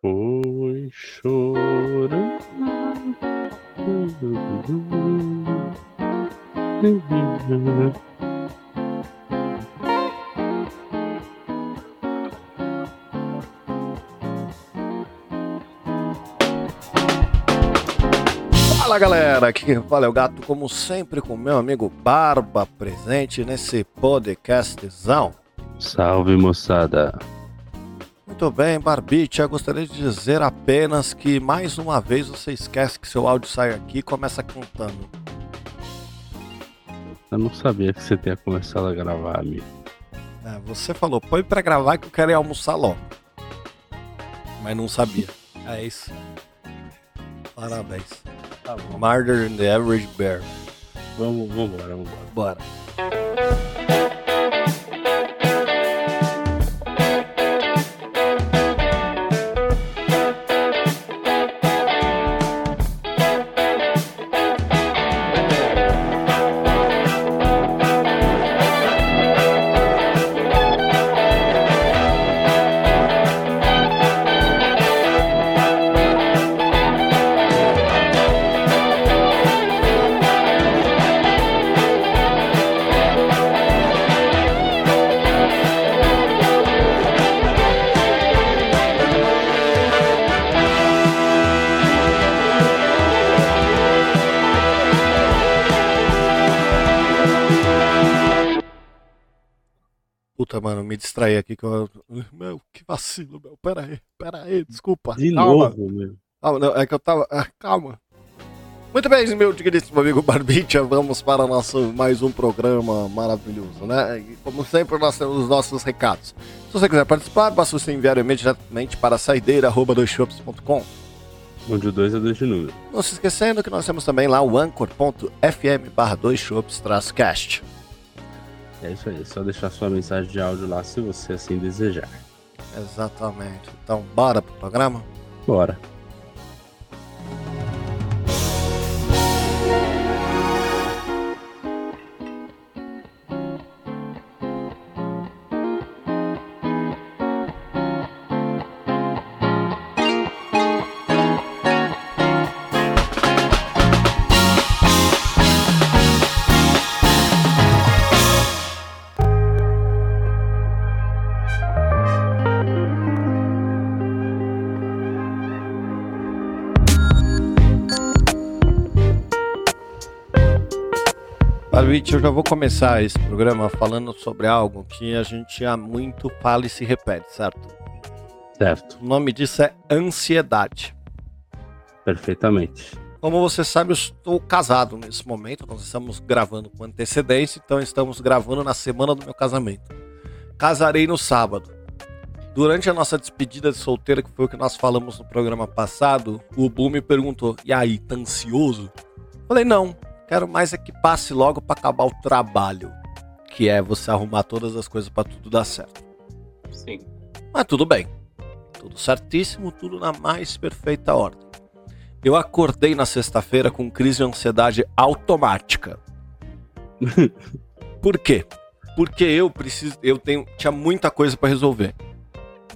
Foi chorando. Fala galera, aqui quem fala é o Gato, como sempre com meu amigo Barba presente nesse podcastzão. Salve moçada. Muito bem, Barbicha, gostaria de dizer apenas que mais uma vez você esquece que seu áudio sai aqui e começa cantando. Eu não sabia que você tinha começado a gravar, amigo. É, você falou, põe pra gravar que eu quero ir almoçar logo. Mas não sabia. É isso. Parabéns. Tá. Murder in the Average Bear. Vamos, vamos embora, vamos embora. Bora. Distraí aqui que eu. Meu, que vacilo, meu. Pera aí, pera aí, desculpa. De calma. novo, meu. Calma, não, é que eu tava. ah, calma. Muito bem, meu digníssimo amigo Barbicha, vamos para nosso mais um programa maravilhoso, né? E como sempre, nós temos os nossos recados. Se você quiser participar, basta você enviar e-mail diretamente para saideira.doisshops.com. Onde o 2 é 2 de número. Não se esquecendo que nós temos também lá o anchor.fm barra cast É isso aí, só deixar sua mensagem de áudio lá se você assim desejar. Exatamente. Então, bora pro programa? Bora. Barbicha, eu já vou começar esse programa falando sobre algo que a gente há muito fala e se repete, certo? Certo, O nome disso é ansiedade. perfeitamente. Como você sabe, eu estou casado nesse momento. Nós estamos gravando com antecedência, então estamos gravando na semana do meu casamento. Casarei no sábado. Durante a nossa despedida de solteira, que foi o que nós falamos no programa passado, o Bu me perguntou: E aí, tá ansioso? Falei: Não, quero mais é que passe logo para acabar o trabalho, que é você arrumar todas as coisas para tudo dar certo. Sim. Mas tudo bem. Tudo certíssimo, tudo na mais perfeita ordem. Eu acordei na sexta-feira com crise de ansiedade automática. Por quê? Porque eu preciso, eu tenho, tinha muita coisa para resolver.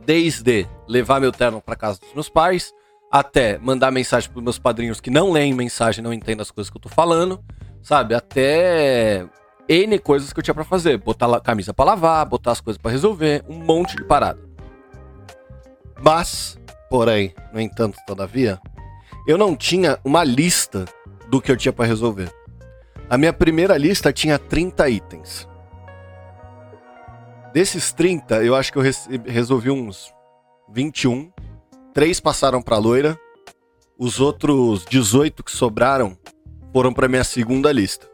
Desde levar meu terno para casa dos meus pais, até mandar mensagem para meus padrinhos que não leem mensagem, não entendem as coisas que eu tô falando, sabe? Até N coisas que eu tinha para fazer, botar la- camisa para lavar, botar as coisas para resolver, um monte de parada. Mas, porém, no entanto, todavia, eu não tinha uma lista do que eu tinha para resolver. A minha primeira lista tinha 30 itens. Desses 30, eu acho que eu res- resolvi uns 21. Três passaram para loira. Os outros 18 que sobraram foram para minha segunda lista.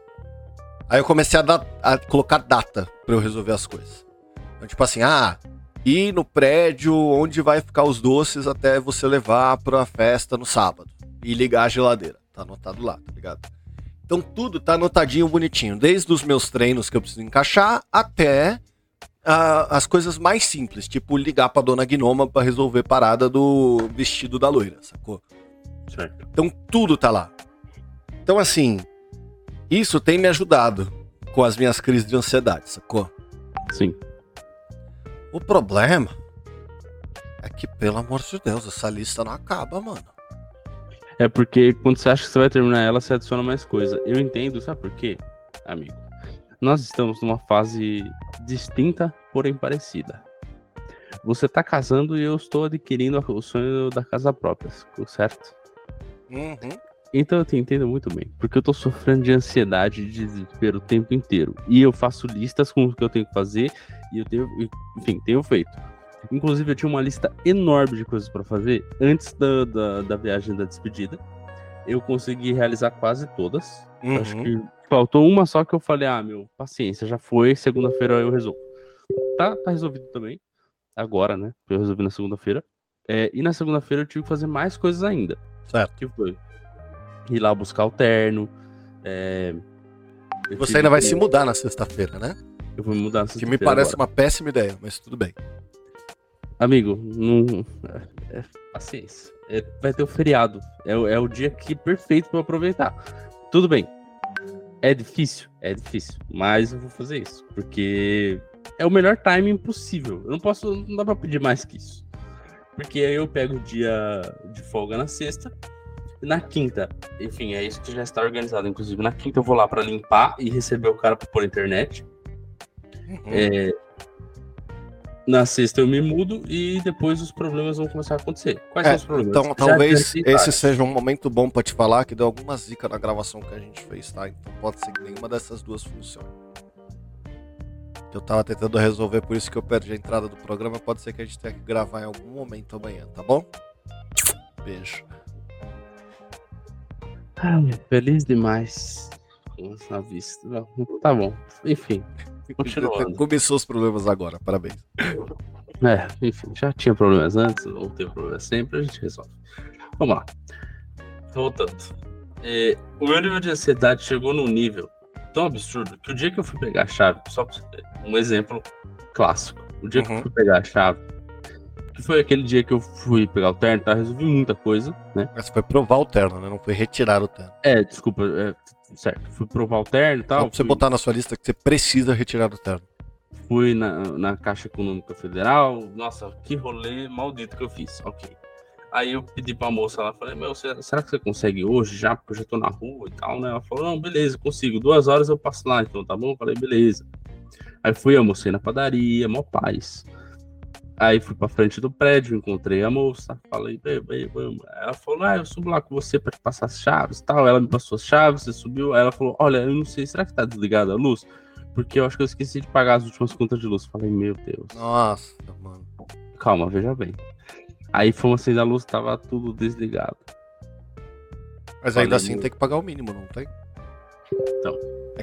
Aí eu comecei a, dar- a colocar data para eu resolver as coisas. Então, tipo assim, ah, ir no prédio onde vai ficar os doces até você levar pra festa no sábado. E ligar a geladeira. Tá anotado lá, tá ligado? Então tudo tá anotadinho bonitinho. Desde os meus treinos que eu preciso encaixar até ah, as coisas mais simples. Tipo ligar pra dona Gnoma pra resolver parada do vestido da loira, sacou? Certo. Então tudo tá lá. Então assim, isso tem me ajudado com as minhas crises de ansiedade, sacou? Sim. O problema É que, pelo amor de Deus, essa lista não acaba, mano. É porque quando você acha que você vai terminar ela, você adiciona mais coisa. Eu entendo, sabe por quê, amigo? Nós estamos numa fase distinta, porém parecida. Você tá casando e eu estou adquirindo o sonho da casa própria, certo? Uhum. Então eu te entendo muito bem, porque eu tô sofrendo de ansiedade e de desespero o tempo inteiro. E eu faço listas com o que eu tenho que fazer e eu tenho, enfim, tenho feito. Inclusive eu tinha uma lista enorme de coisas para fazer antes da, da, da, viagem da despedida. Eu consegui realizar quase todas. Uhum. Acho que faltou uma só que eu falei, ah, meu, paciência, já foi, segunda-feira eu resolvo. Tá, tá resolvido também. Agora, né? Eu resolvi na segunda-feira. É, e na segunda-feira eu tive que fazer mais coisas ainda. Certo. Que foi ir lá buscar o terno. É... Você ainda vai que... se mudar na sexta-feira, né? Eu vou me mudar na sexta-feira. Que me parece agora. uma péssima ideia, mas tudo bem. Amigo, não. É, é, paciência. É, vai ter o feriado. É, é o dia que perfeito para aproveitar. Tudo bem. É difícil? É difícil. Mas eu vou fazer isso. Porque é o melhor timing possível. Eu não posso. Não dá pra pedir mais que isso. Porque aí eu pego o dia de folga na sexta na quinta, enfim, é isso que já está organizado. Inclusive, na quinta eu vou lá para limpar e receber o cara para pôr internet. Uhum. É, na sexta eu me mudo e depois os problemas vão começar a acontecer. Quais é, são os problemas? Então, talvez esse seja um momento bom para te falar que deu algumas dicas na gravação que a gente fez, tá? Então pode ser que nenhuma dessas duas funcione. Eu tava tentando resolver, por isso que eu perdi a entrada do programa. Pode ser que a gente tenha que gravar em algum momento amanhã, tá bom? Beijo. Ai, feliz demais na vista. Tá bom. Enfim, continuando. Começou os problemas agora, parabéns. É, enfim, já tinha problemas antes, vamos ter problemas sempre, a gente resolve. Vamos lá. Voltando. É, o meu nível de ansiedade chegou num nível tão absurdo que o dia que eu fui pegar a chave, só pra você ter um exemplo clássico. O dia uhum. que eu uhum. fui pegar a chave, que foi aquele dia que eu fui pegar o terno, tá? Resolvi muita coisa, né? Mas foi provar o terno, né? Não foi retirar o terno. É, desculpa, é, certo. Fui provar o terno e tal. Pra você fui... botar na sua lista que você precisa retirar o terno. Fui na, na Caixa Econômica Federal. Nossa, que rolê maldito que eu fiz. Ok. Aí eu pedi pra moça lá, falei, meu, será que você consegue hoje já? Porque eu já tô na rua e tal, né? Ela falou, não, beleza, consigo. Duas horas eu passo lá, então tá bom? Eu falei, beleza. Aí fui, almocei na padaria, mó paz. Aí fui pra frente do prédio, encontrei a moça, falei, vamos. Ela falou, ah, eu subo lá com você pra te passar as chaves tal. Ela me passou as chaves, você subiu. Aí ela falou, olha, eu não sei, será que tá desligada a luz? Porque eu acho que eu esqueci de pagar as últimas contas de luz. Falei, meu Deus. Nossa, mano. Calma, veja bem. Aí fomos acender a luz, tava tudo desligado. Mas ainda assim meu... tem que pagar o mínimo, não tem? Então.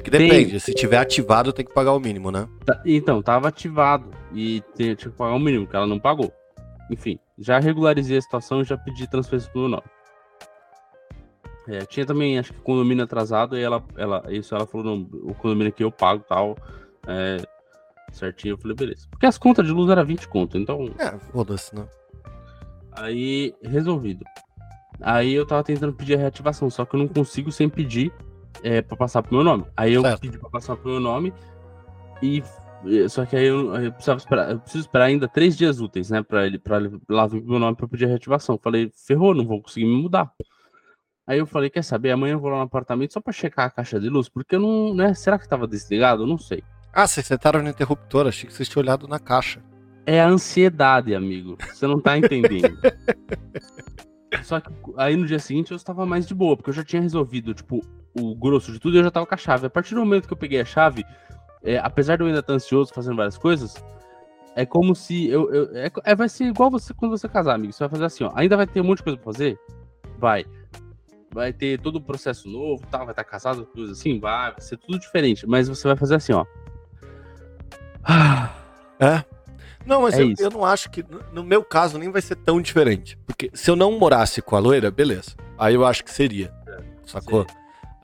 Que depende, tem... se tiver ativado tem que pagar o mínimo, né? Tá, então, tava ativado e tinha que pagar o mínimo, que ela não pagou. Enfim, já regularizei a situação e já pedi transferência pro meu nome. É, tinha também, acho que condomínio atrasado, e ela, ela, isso ela falou, não, o condomínio aqui eu pago tal, é, certinho, eu falei, beleza. Porque as contas de luz era 20 conto, então... É, foda-se, né? Aí, resolvido. Aí eu tava tentando pedir a reativação, só que eu não consigo sem pedir é, pra passar pro meu nome. Aí eu certo. pedi pra passar pro meu nome e. Só que aí eu, eu, precisava esperar, eu preciso esperar ainda três dias úteis, né? Pra ele, pra ele lá vir pro meu nome pra pedir a reativação. Falei, ferrou, não vou conseguir me mudar. Aí eu falei, quer saber? Amanhã eu vou lá no apartamento só pra checar a caixa de luz, porque eu não, né? Será que tava desligado? Eu não sei. Ah, vocês sentaram no interruptor, achei que vocês tinham olhado na caixa. É a ansiedade, amigo. Você não tá entendendo. Só que aí no dia seguinte eu estava mais de boa, porque eu já tinha resolvido, tipo, o grosso de tudo eu já tava com a chave. A partir do momento que eu peguei a chave, é, apesar de eu ainda estar ansioso fazendo várias coisas, é como se eu. eu é, é, vai ser igual você quando você casar, amigo. Você vai fazer assim, ó. Ainda vai ter um monte de coisa pra fazer? Vai. Vai ter todo o processo novo, tal, vai estar casado, tudo assim, vai, vai ser tudo diferente. Mas você vai fazer assim, ó. É? Não, mas é eu, eu, não acho que, no meu caso, nem vai ser tão diferente. Porque se eu não morasse com a loira, beleza. Aí eu acho que seria. É, sacou? Sim.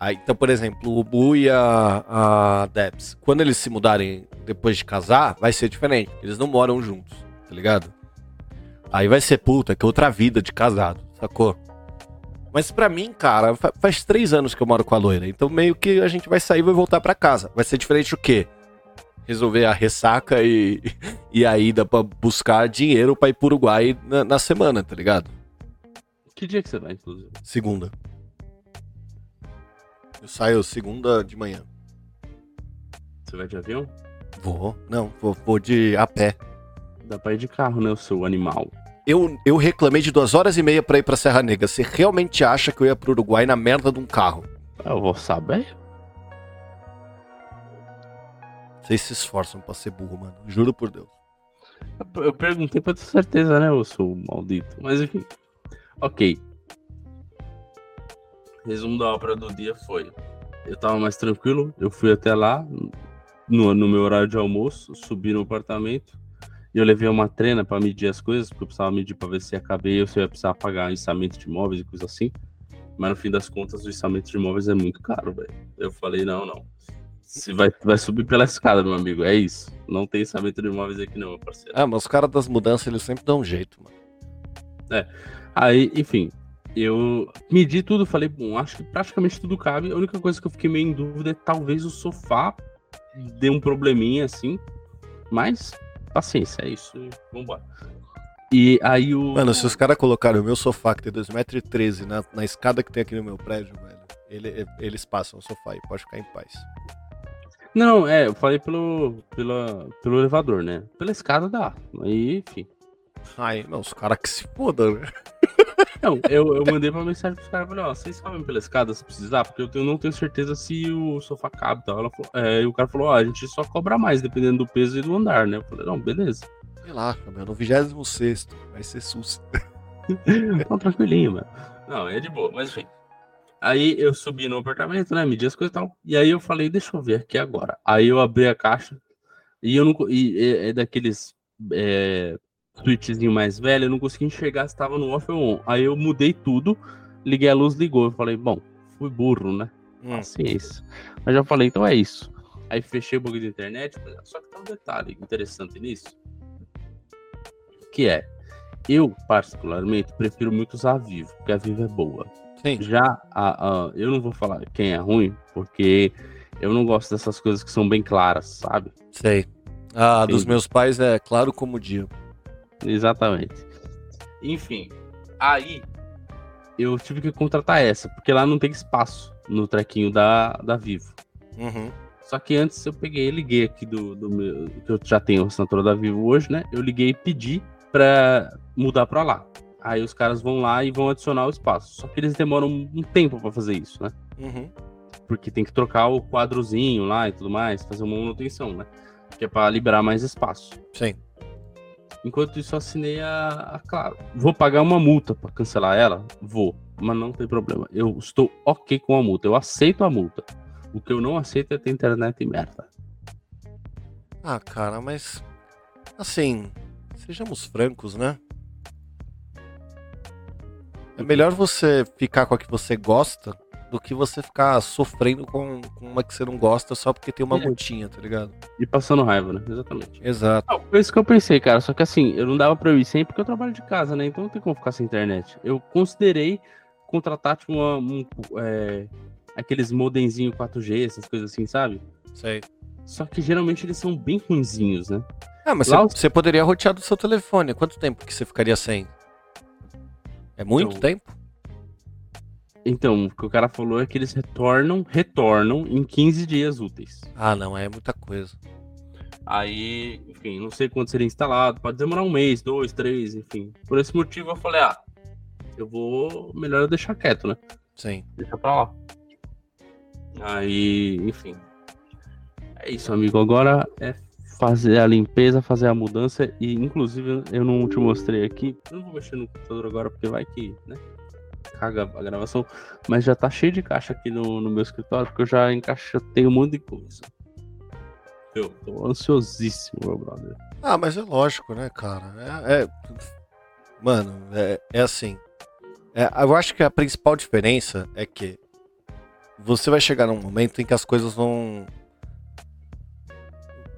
Aí, então, por exemplo, o Bu e a, a Debs, quando eles se mudarem depois de casar, vai ser diferente. Eles não moram juntos, tá ligado? Aí vai ser puta, que é outra vida de casado, sacou? Mas para mim, cara, faz três anos que eu moro com a loira. Então meio que a gente vai sair e vai voltar para casa. Vai ser diferente o quê? resolver a ressaca e, e a ida pra buscar dinheiro pra ir pro Uruguai na, na semana, tá ligado? Que dia que você vai, inclusive? Segunda. Eu saio segunda de manhã. Você vai de avião? Vou. Não, vou, vou de a pé. Dá pra ir de carro, né, o seu animal. Eu, eu reclamei de duas horas e meia pra ir pra Serra Negra. Você realmente acha que eu ia pro Uruguai na merda de um carro? Eu vou saber. Vocês se esforçam pra ser burro, mano. Juro por Deus. Eu- Eu perguntei pra ter certeza, né, eu sou maldito. Mas enfim. Ok. Resumo da ópera do dia foi. Eu tava mais tranquilo, eu fui até lá, no, no meu horário de almoço, subi no apartamento. E eu levei uma trena pra medir as coisas, porque eu precisava medir pra ver se ia caber ou se eu ia precisar pagar içamento de imóveis e coisa assim. Mas no fim das contas, o içamento de imóveis é muito caro, velho. Eu falei, não, não. Se vai, vai subir pela escada, meu amigo. É isso. Não tem içamento de imóveis aqui, não, meu parceiro. Ah, mas os caras das mudanças, eles sempre dão um jeito, mano. Aí, enfim, eu medi tudo, falei, bom, acho que praticamente tudo cabe. A única coisa que eu fiquei meio em dúvida é talvez o sofá dê um probleminha assim. Mas, paciência, é isso. e Vambora. E aí o. Mano, se os caras colocarem o meu sofá, que tem 2,13m, na, na escada que tem aqui no meu prédio, velho, ele- eles passam o sofá e pode ficar em paz. Não, é, eu falei pelo, pela, pelo elevador, né? Pela escada dá. Aí, enfim. Ai, não, os caras que se fodam, né? Não, eu, eu mandei uma mensagem pros caras, falei, ó, vocês sabem pela escada se precisar? Porque eu tenho- não tenho certeza se o sofá cabe e tal. Falou, é, e o cara falou, ó, a gente só cobra mais, dependendo do peso e do andar, né? Eu falei, não, beleza. Relaxa, meu, no 26 vai ser sus. Não, tranquilinho, mano. Não, é de boa, mas enfim. Aí eu subi no apartamento, né? Medi as coisas e tal. E aí eu falei, deixa eu ver aqui agora. Aí eu abri a caixa e eu não. E é, é daqueles é, switchzinho mais velho, eu não consegui enxergar se tava no off ou on. Aí eu mudei tudo, liguei a luz, ligou. Eu falei, bom, fui burro, né? Hum. Paciência. Mas já falei, então é isso. Aí fechei o bagulho da internet, só que tá um detalhe interessante nisso. Que é, eu, particularmente, prefiro muito usar a Vivo, porque a Vivo é boa. Sim. Já a, a- eu não vou falar quem é ruim, porque eu não gosto dessas coisas que são bem claras, sabe? Sei. Ah, dos Sim. meus pais é claro como o dia. Exatamente. Enfim, aí eu tive que contratar essa, porque lá não tem espaço no trequinho da, da Vivo. Uhum. Só que antes eu peguei e liguei aqui do, do meu. Que eu já tenho a assinatura da Vivo hoje, né? Eu liguei e pedi pra mudar pra lá. Aí os caras vão lá e vão adicionar o espaço. Só que eles demoram um tempo pra fazer isso, né? Uhum. Porque tem que trocar o quadrozinho lá e tudo mais, fazer uma manutenção, né? Que é pra liberar mais espaço. Sim. Enquanto isso, assinei a, a Claro. Vou pagar uma multa pra cancelar ela? Vou. Mas não tem problema. Eu estou ok com a multa. Eu aceito a multa. O que eu não aceito é ter internet e merda. Ah, cara, mas. Assim, sejamos francos, né? É melhor você ficar com a que você gosta do que você ficar sofrendo com, com uma que você não gosta só porque tem uma É. multinha, tá ligado? E passando raiva, né? Exatamente. Exato. Não, foi isso que eu pensei, cara. Só que assim, eu não dava pra eu ir sem porque eu trabalho de casa, né? Então não tem como ficar sem internet. Eu considerei contratar, tipo, uma, um, é, aqueles modemzinho 4G, essas coisas assim, sabe? Sei. Só que geralmente eles são bem ruinzinhos, né? Ah, mas você, os- poderia rotear do seu telefone. Quanto tempo que você ficaria sem? É muito Então, tempo? Então, o que o cara falou é que eles retornam, retornam em 15 dias úteis. Ah, não, é muita coisa. Aí, enfim, não sei quando seria instalado, pode demorar um mês, dois, três, enfim. Por esse motivo eu falei, ah, eu vou, melhor eu deixar quieto, né? Sim. Deixa pra lá. Aí, enfim. É isso, amigo. Agora é fazer a limpeza, fazer a mudança e, inclusive, eu não te mostrei aqui. Eu não vou mexer no computador agora porque vai que, né? A gravação. Mas já tá cheio de caixa aqui no, no meu escritório porque eu já encaixotei um monte de coisa. Eu tô ansiosíssimo, meu brother. Ah, mas é lógico, né, cara? É, é- Mano, é, é assim. É, eu acho que a principal diferença é que você vai chegar num momento em que as coisas vão.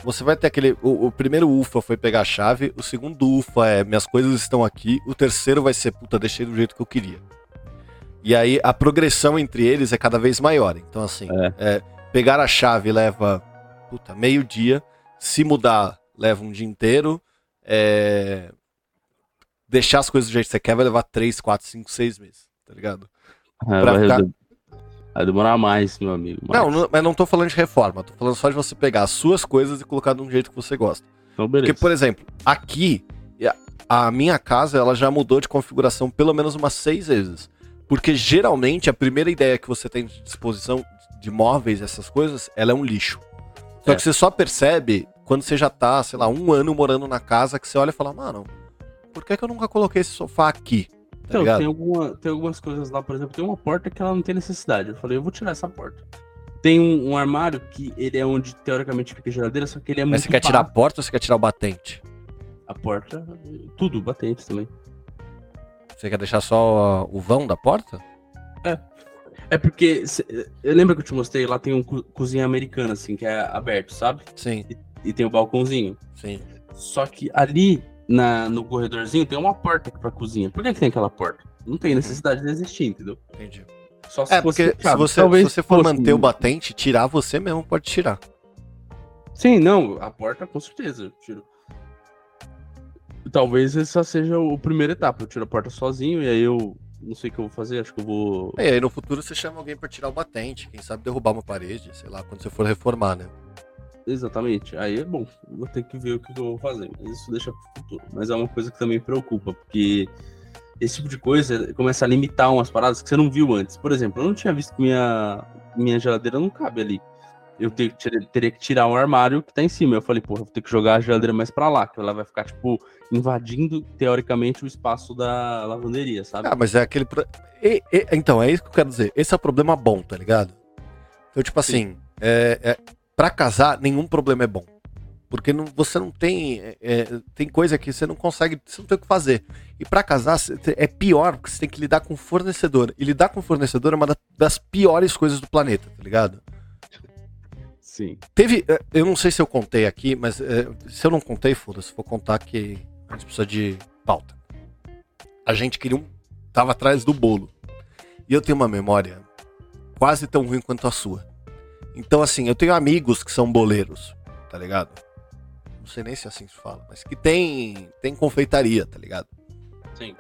Você vai ter aquele. O, o primeiro UFA foi pegar a chave, o segundo UFA é minhas coisas estão aqui, o terceiro vai ser, puta, deixei do jeito que eu queria. E aí a progressão entre eles é cada vez maior. Então, assim, é, pegar a chave leva, puta, meio dia. se mudar, leva um dia inteiro. É, deixar as coisas do jeito que você quer vai levar 3, 4, 5, 6 meses, tá ligado? É, vai, ficar- vai demorar mais, meu amigo. Não, não, mas não tô falando de reforma, tô falando só de você pegar as suas coisas e colocar de um jeito que você gosta. Então, beleza. Porque, por exemplo, aqui, a- a minha casa, ela já mudou de configuração pelo menos umas seis vezes. Porque geralmente a primeira ideia que você tem de disposição de móveis, essas coisas, ela é um lixo. Só É. que você só percebe quando você já tá, sei lá, um ano morando na casa, que você olha e fala, mano, por que, que eu nunca coloquei esse sofá aqui? Tá Então, tem, alguma, tem algumas coisas lá, por exemplo, tem uma porta que ela não tem necessidade. Eu falei, eu vou tirar essa porta. Tem um, um armário que ele é onde teoricamente fica a geladeira, só que ele é Mas muito você quer tirar a porta ou você quer tirar o batente? a porta, tudo, batente também. Você quer deixar só uh, o vão da porta? É porque, cê- eu lembro que eu te mostrei, lá tem um co- cozinha americana, assim, que é aberto, sabe? Sim, E tem o balcãozinho. sim. Só que ali, na, no corredorzinho, tem uma porta pra cozinha. Por que, que tem aquela porta? Não tem necessidade de existir, entendeu? Entendi. Só se É, fosse porque se você, se você for fosse- manter o batente, tirar você mesmo pode tirar. Sim, não, a porta com certeza eu tiro. Talvez essa seja o primeiro etapa. Eu tiro a porta sozinho e aí eu não sei o que eu vou fazer, acho que eu vou. E aí no futuro você chama alguém pra tirar o batente, quem sabe derrubar uma parede, sei lá, quando você for reformar, né? Exatamente. Aí é bom, vou ter que ver o que eu vou fazer. Mas isso deixa pro futuro. Mas é uma coisa que também preocupa, porque esse tipo de coisa começa a limitar umas paradas que você não viu antes. Por exemplo, eu não tinha visto que minha, minha geladeira não cabe ali. Eu te- ter- teria que tirar o armário que tá em cima. Eu falei, porra, vou ter que jogar a geladeira mais pra lá, que ela vai ficar, tipo, invadindo, teoricamente, o espaço da lavanderia, sabe? Ah, mas é aquele. pro- E- e- então, é isso que eu quero dizer. Esse é o problema bom, tá ligado? Então, tipo assim, é, é, pra casar, nenhum problema é bom. Porque não, você não tem. é, é, tem coisa que você não consegue. Você não tem o que fazer. E pra casar é pior, porque você tem que lidar com fornecedor. E lidar com fornecedor é uma da- das piores coisas do planeta, tá ligado? Sim. Teve. eh, Eu não sei se eu contei aqui, mas eh, se eu não contei, foda-se, vou contar que a gente precisa de pauta. A gente queria um. Tava atrás do bolo. E eu tenho uma memória quase tão ruim quanto a sua. Então, assim, eu tenho amigos que são boleiros, tá ligado? Não sei nem se é assim se fala, mas que tem, tem confeitaria, tá ligado? Sim.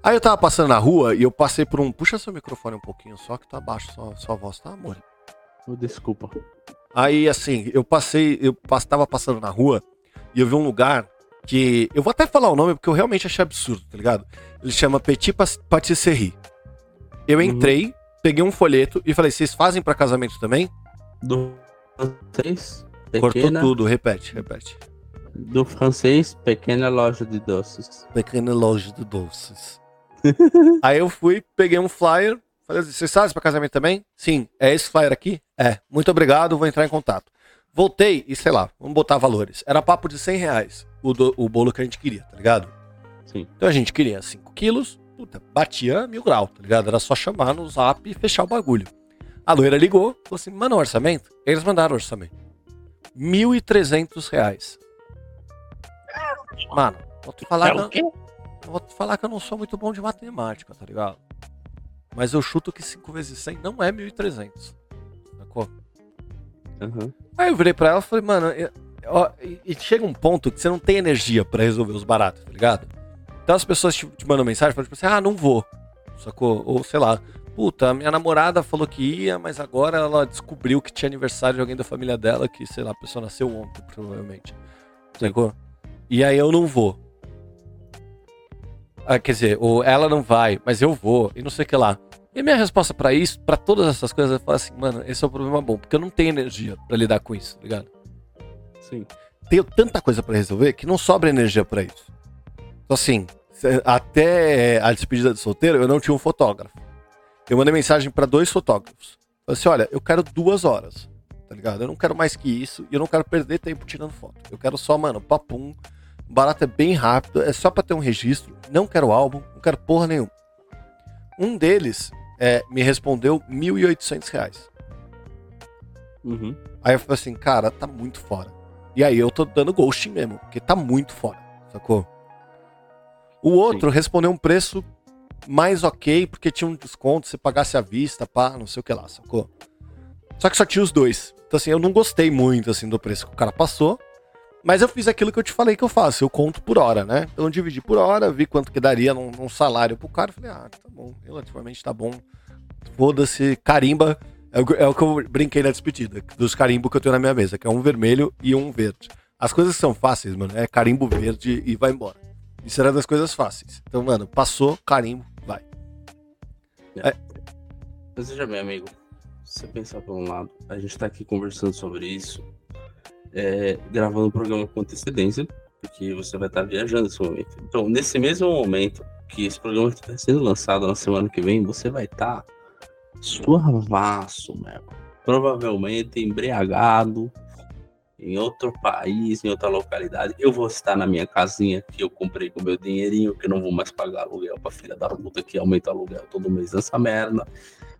Aí eu tava passando na rua e eu passei por um. Puxa seu microfone um pouquinho só, que tá baixo sua, sua voz, tá, amor? Desculpa. Aí, assim, eu passei, eu tava passando na rua e eu vi um lugar que. Eu vou até falar o nome porque eu realmente achei absurdo, tá ligado? Ele chama Petit Patisserie. Eu Uhum. entrei, peguei um folheto e falei: vocês fazem pra casamento também? Do francês, Cortou pequena, tudo, repete, repete. do francês, pequena loja de doces. Pequena loja de doces. Aí eu fui, peguei um flyer, vocês fazem pra casamento também? Sim. É esse flyer aqui? É. Muito obrigado, vou entrar em contato. Voltei e, sei lá, vamos botar valores. Era papo de 100 reais o, do- o bolo que a gente queria, tá ligado? Sim. Então a gente queria 5 quilos, puta, batia mil grau, tá ligado? Era só chamar no zap e fechar o bagulho. A loira ligou, falou assim, manda um orçamento. Eles mandaram o orçamento. 1.300 reais. Mano, vou te falar que eu- quê? eu vou te falar que eu não sou muito bom de matemática, tá ligado? Mas eu chuto que 5 vezes 100 não é 1.300. Sacou? Aham. Aí eu virei pra ela e falei, mano, eu- ó, e, e chega um ponto que você não tem energia pra resolver os baratos, tá ligado? Então as pessoas te, te mandam mensagem, falam tipo assim, ah, não vou. Sacou? Ou sei lá, puta, minha namorada falou que ia, mas agora ela descobriu que tinha aniversário de alguém da família dela, que, sei lá, a pessoa nasceu ontem, provavelmente. Sacou? E aí eu não vou. Ah, quer dizer, ou ela não vai, mas eu vou, e não sei o que lá. E a minha resposta pra isso, pra todas essas coisas, é falar assim, mano, esse é o problema bom, porque eu não tenho energia pra lidar com isso, tá ligado? Sim. Tenho tanta coisa pra resolver que não sobra energia pra isso. Então, assim, até a despedida de solteiro, eu não tinha um fotógrafo. Eu mandei mensagem pra dois fotógrafos. Falei assim: olha, eu quero duas horas, tá ligado? Eu não quero mais que isso e eu não quero perder tempo tirando foto. Eu quero só, mano, papum. Barato é bem rápido, é só pra ter um registro. Não quero álbum, não quero porra nenhuma. Um deles é, me respondeu 1.800 reais. Uhum. Aí eu falei assim, cara, tá muito fora. E aí eu tô dando ghosting mesmo, porque tá muito fora, sacou? O outro respondeu um preço mais ok, porque tinha um desconto, se pagasse à vista, pá, não sei o que lá, sacou? Só que só tinha os dois. Então assim, eu não gostei muito, assim, do preço que o cara passou. Mas eu fiz aquilo que eu te falei que eu faço, eu conto por hora, né? Então eu dividi por hora, vi quanto que daria num, num salário pro cara, falei, ah, tá bom, relativamente tá bom. Foda-se, carimba. É o, é o, que eu brinquei na despedida, dos carimbos que eu tenho na minha mesa, que é um vermelho e um verde. As coisas são fáceis, mano, é carimbo verde e vai embora. Isso era das coisas fáceis. Então, mano, passou, carimbo, vai. É. Mas veja bem, amigo, se você pensar por um lado, a gente tá aqui conversando sobre isso, é, gravando o programa com antecedência, porque você vai estar viajando nesse momento. Então, nesse mesmo momento que esse programa está sendo lançado na semana que vem, você vai estar suavaço, meu. Provavelmente embriagado em outro país, em outra localidade. Eu vou estar na minha casinha que eu comprei com meu dinheirinho, que não vou mais pagar aluguel pra filha da puta que aumenta aluguel todo mês nessa merda.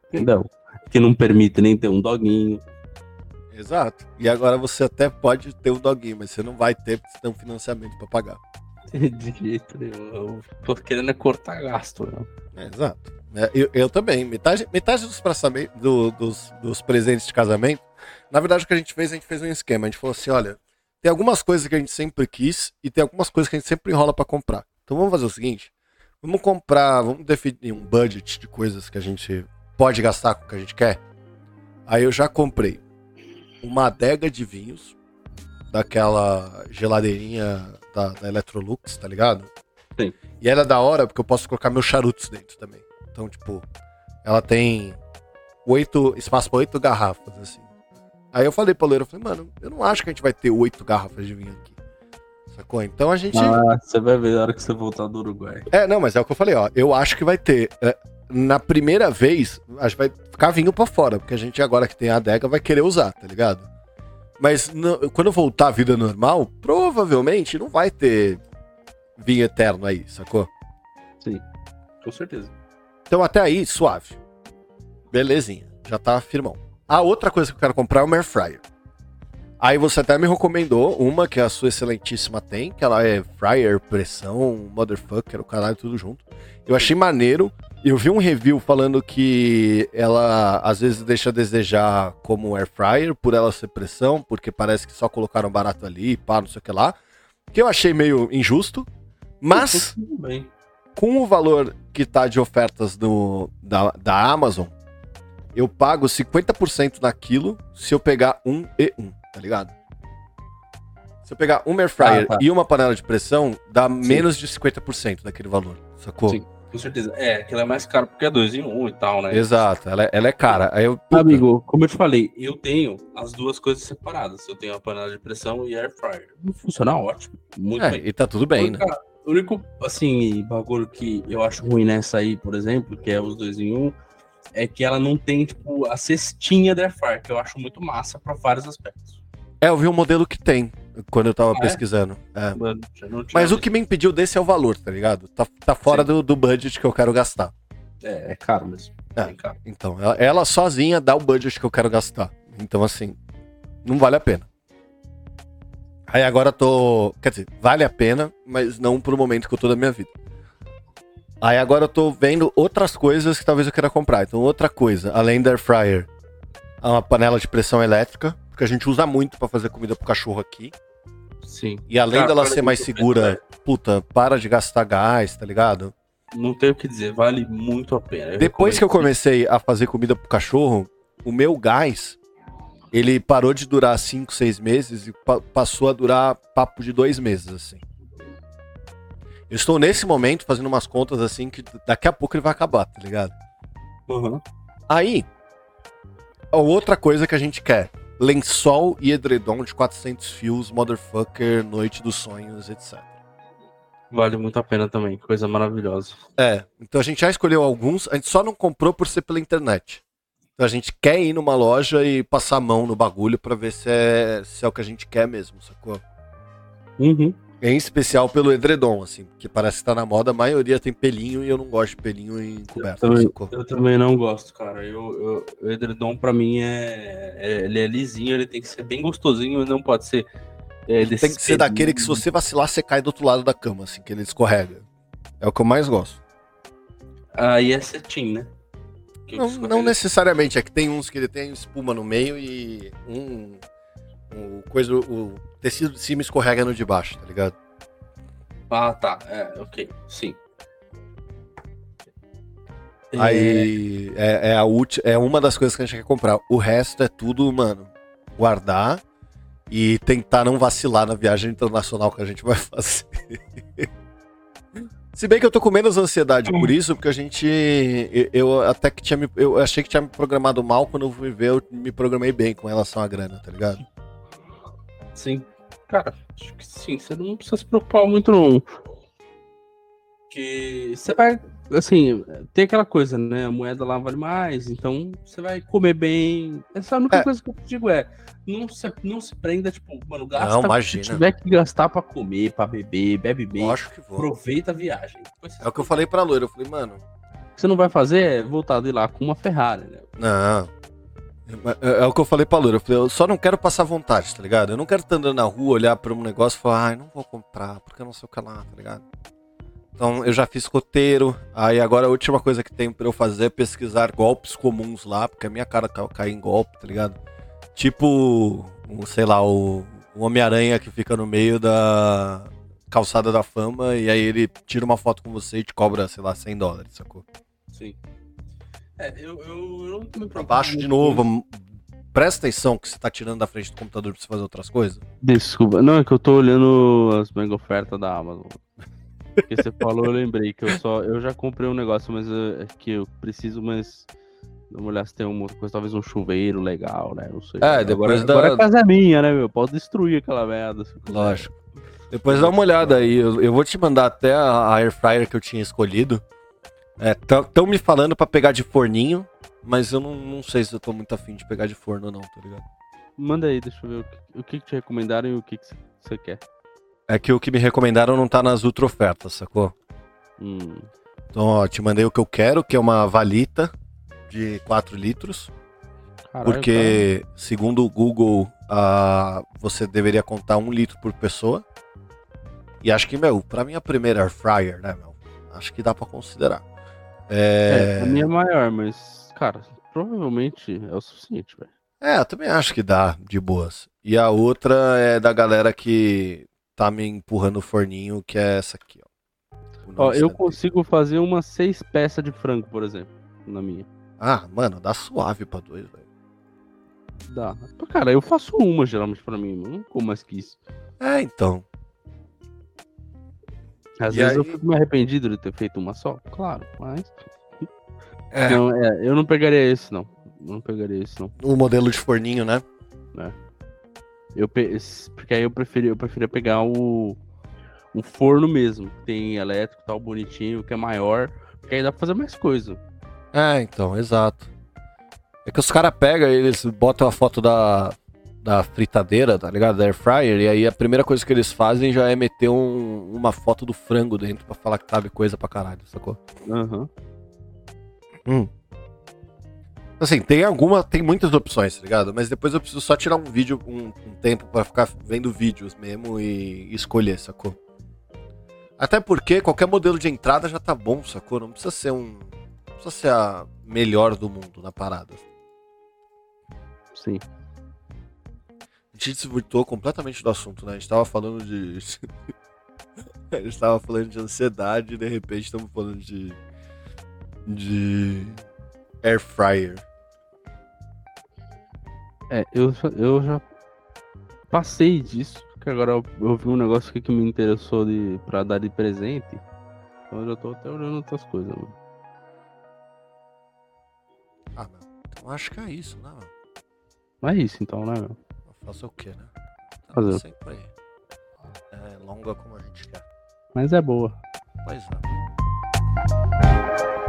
Entendeu? Que não permite nem ter um doguinho. Exato. E agora você até pode ter o um doguinho, mas você não vai ter porque você tem um financiamento para pagar. De jeito nenhum. Eu tô querendo é cortar gasto, né? É, exato. É, eu, eu, também. Metade, metade dos, do, dos, dos presentes de casamento, na verdade, o que a gente fez, a gente fez um esquema. A gente falou assim: olha, tem algumas coisas que a gente sempre quis e tem algumas coisas que a gente sempre enrola para comprar. Então vamos fazer o seguinte: vamos comprar, vamos definir um budget de coisas que a gente pode gastar com o que a gente quer. Aí eu já comprei uma adega de vinhos, daquela geladeirinha da, da Electrolux, tá ligado? Sim. E ela é da hora porque eu posso colocar meus charutos dentro também. Então, tipo, ela tem oito espaço para oito garrafas, assim. Aí eu falei pra Loira, eu falei, mano, eu não acho que a gente vai ter oito garrafas de vinho aqui. Sacou? Então a gente. Ah, você vai ver na hora que você voltar do Uruguai. É, não, mas é o que eu falei, ó. Eu acho que vai ter. É, na primeira vez, acho que vai ficar vinho pra fora, porque a gente agora que tem a adega vai querer usar, tá ligado? Mas quando voltar a vida normal, provavelmente não vai ter vinho eterno aí, sacou? Sim, com certeza. Então até aí, suave. Belezinha, já tá firmão. A outra coisa que eu quero comprar é uma air fryer. Aí você até me recomendou uma que a sua excelentíssima tem, que ela é fryer, pressão, motherfucker, o caralho, tudo junto. Eu achei maneiro. Eu vi um review falando que ela às vezes deixa a desejar como air fryer por ela ser pressão, porque parece que só colocaram barato ali, pá, não sei o que lá. Que eu achei meio injusto, mas com o valor que tá de ofertas do, da, da Amazon, eu pago 50% naquilo se eu pegar um e um, tá ligado? Se eu pegar um air fryer ah, tá. e uma panela de pressão, dá Sim. menos de 50% daquele valor, sacou? Sim. Com certeza. É, aquilo é mais caro porque é dois em um e tal, né? Exato, ela é, ela é cara. Aí eu, Amigo, como eu te falei, eu tenho as duas coisas separadas. Eu tenho a panela de pressão e air fryer. Funciona ótimo. Muito é, bem. E tá tudo bem, né? O único, assim, bagulho que eu acho ruim nessa aí, por exemplo, que é os dois em um, é que ela não tem, tipo, a cestinha da air fryer, que eu acho muito massa para vários aspectos. É, eu vi um modelo que tem quando eu tava ah, é? pesquisando. É? Mano, Mas o que me impediu desse é o valor, tá ligado? Tá, tá fora do, do budget que eu quero gastar. É, é caro mesmo. É, caro. Então, ela, ela, sozinha dá o budget que eu quero gastar. Então, assim, não vale a pena. Aí agora tô. Quer dizer, vale a pena, mas não pro momento que eu tô da minha vida. Aí agora eu tô vendo outras coisas que talvez eu queira comprar. Então, outra coisa, além da air fryer, uma panela de pressão elétrica que a gente usa muito para fazer comida pro cachorro aqui. Sim. E além Cara, dela ser mais segura, puta, para de gastar gás, tá ligado? Não tenho o que dizer, vale muito a pena. Eu Depois que eu comecei a fazer comida pro cachorro, o meu gás, ele parou de durar 5, 6 meses e pa passou a durar papo de dois meses, assim. Eu estou nesse momento fazendo umas contas assim que daqui a pouco ele vai acabar, tá ligado? Uhum. Aí, outra coisa que a gente quer lençol e edredom de 400 fios, motherfucker, noite dos sonhos, etc. Vale muito a pena também, coisa maravilhosa. É, então a gente já escolheu alguns, a gente só não comprou por ser pela internet. Então a gente quer ir numa loja e passar a mão no bagulho para ver se é, se é o que a gente quer mesmo, sacou? Uhum. Em especial pelo edredom, assim, porque parece que tá na moda, a maioria tem pelinho e eu não gosto de pelinho em coberta. Eu também, eu também não gosto, cara. Eu, eu, o edredom pra mim é, é, Ele é lisinho, ele tem que ser bem gostosinho, não pode ser. É, tem que ser pelinho. daquele que se você vacilar, você cai do outro lado da cama, assim, que ele escorrega. É o que eu mais gosto. Aí é cetim, né? não, não necessariamente, é que tem uns que ele tem espuma no meio e um. um coisa, o, tecido de cima escorrega no de baixo, tá ligado? Ah, tá. É, ok. Sim. Aí é, é, a ulti, é uma das coisas que a gente quer comprar. O resto é tudo, mano, guardar e tentar não vacilar na viagem internacional que a gente vai fazer. Se bem que eu tô com menos ansiedade por isso, porque a gente. Eu, eu até que tinha me. Eu achei que tinha me programado mal, quando eu fui ver, eu me programei bem com relação à grana, tá ligado? Sim. Cara, acho que sim. Você não precisa se preocupar muito, não. Que você vai assim, tem aquela coisa, né? A moeda lá vale mais, então você vai comer bem. Essa é a única É. coisa que eu digo é, não se, não se prenda, tipo, mano, gasta Não, imagina. tiver que gastar pra comer, pra beber, bebe bem, Lógico que vou. aproveita a viagem. É o que eu falei pra loira. Eu falei, mano, O que você não vai fazer é voltar de lá com uma Ferrari, né? não. É, é o que eu falei pra loira. Eu falei, eu só não quero passar vontade, tá ligado? Eu não quero estar andando na rua, olhar pra um negócio e falar, ai, não vou comprar, porque eu não sei o que lá, tá ligado? Então eu já fiz roteiro. Aí agora a última coisa que tem pra eu fazer é pesquisar golpes comuns lá, porque a minha cara ca- cai em golpe, tá ligado? Tipo, o, sei lá, o, o Homem-Aranha que fica no meio da calçada da fama e aí ele tira uma foto com você e te cobra, sei lá, 100 dólares, sacou? Sim. É, eu, eu, eu não me preocupo Abaixo de novo. Presta atenção que você tá tirando da frente do computador pra você fazer outras coisas. Desculpa, não, é que eu tô olhando as mega ofertas da Amazon. Porque você falou, eu lembrei que eu só. Eu já comprei um negócio, mas é que eu preciso, mas. Dá uma olhada se tem uma outra coisa, talvez um chuveiro legal, né? Não sei. É, depois agora, da- agora a casa é minha, né, meu? Pode destruir aquela merda. eu. Lógico. Depois dá uma olhada aí. Eu, eu vou te mandar até a, a air fryer que eu tinha escolhido. Estão me falando pra pegar de forninho, mas eu não, não sei se eu tô muito afim de pegar de forno ou não, tá ligado? Manda aí, deixa eu ver o que, o que que te recomendaram e o que que você- você quer. É que o que me recomendaram não tá nas ultra ofertas, sacou? Hum, Então, ó, te mandei o que eu quero, que é uma valita de 4 litros. caralho, Porque, segundo o Google, ah, você deveria contar um litro por pessoa. E acho que, meu, pra minha primeira air fryer, né, meu? Acho que dá pra considerar. É, É, a minha é maior, mas, cara, provavelmente é o suficiente, velho. é, eu também acho que dá, de boas. E a outra é da galera que tá me empurrando o forninho, que é essa aqui, ó. Ó, eu consigo fazer umas seis peças de frango, por exemplo, na minha. Ah, mano, dá suave pra dois, velho. Dá. Cara, eu faço uma geralmente pra mim, não como mais que isso. É, então. Às E vezes aí- eu fico me arrependido de ter feito uma só, claro, mas. É, Não, é, eu não pegaria esse, não. Eu não pegaria esse, não. o modelo de forninho, né? Eu pe... Porque aí eu preferia, eu preferia pegar o. O forno mesmo, que tem elétrico e tal, bonitinho, que é maior, porque aí dá pra fazer mais coisa. É, então, exato. É que os caras pegam, eles botam a foto da, da fritadeira, tá ligado? Da air fryer, e aí a primeira coisa que eles fazem já é meter um- uma foto do frango dentro pra falar que cabe coisa pra caralho, sacou? Aham. Assim, tem alguma, tem muitas opções, tá ligado? Mas depois eu preciso só tirar um vídeo, um, um tempo pra ficar vendo vídeos mesmo e escolher, sacou? Até porque qualquer modelo de entrada já tá bom, sacou? Não precisa ser um. Não precisa ser a melhor do mundo na parada. Sim. Gente desvirtuou completamente do assunto, né? A gente tava falando de. a gente tava falando de ansiedade e de repente estamos falando de. de. air fryer. É, eu, já- eu já passei disso, porque agora eu, eu vi um negócio aqui que me interessou de, pra dar de presente. Então eu já tô até olhando outras coisas, mano. Ah, meu. Então acho que é isso, né, mano? Mas é isso então, né, meu? Fazer o quê, né? Tá Fazer. sempre é, longa como a gente quer. Mas é boa. Pois é.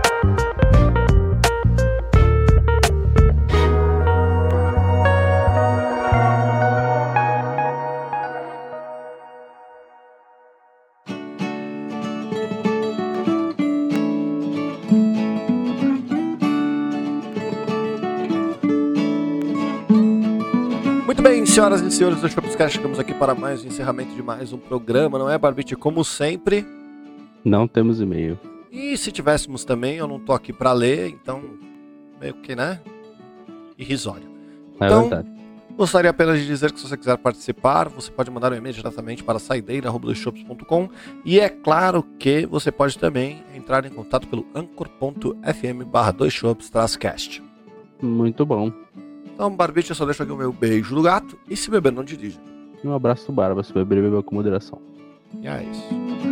Senhoras e senhores do Shopscast, chegamos aqui para mais um encerramento de mais um programa, não é, Barbite? Como sempre. Não temos e-mail. E se tivéssemos também, eu não tô aqui para ler, então meio que, né? Irrisório. É Então, verdade. Gostaria apenas de dizer que se você quiser participar, você pode mandar um e-mail diretamente para saideira.com e é claro que você pode também entrar em contato pelo anchor.fm barra cast Muito bom. Então, Barbite, eu só deixo aqui o meu beijo do gato e se beber não dirige. Um abraço do Barba, se beber, bebeu com moderação. E é isso.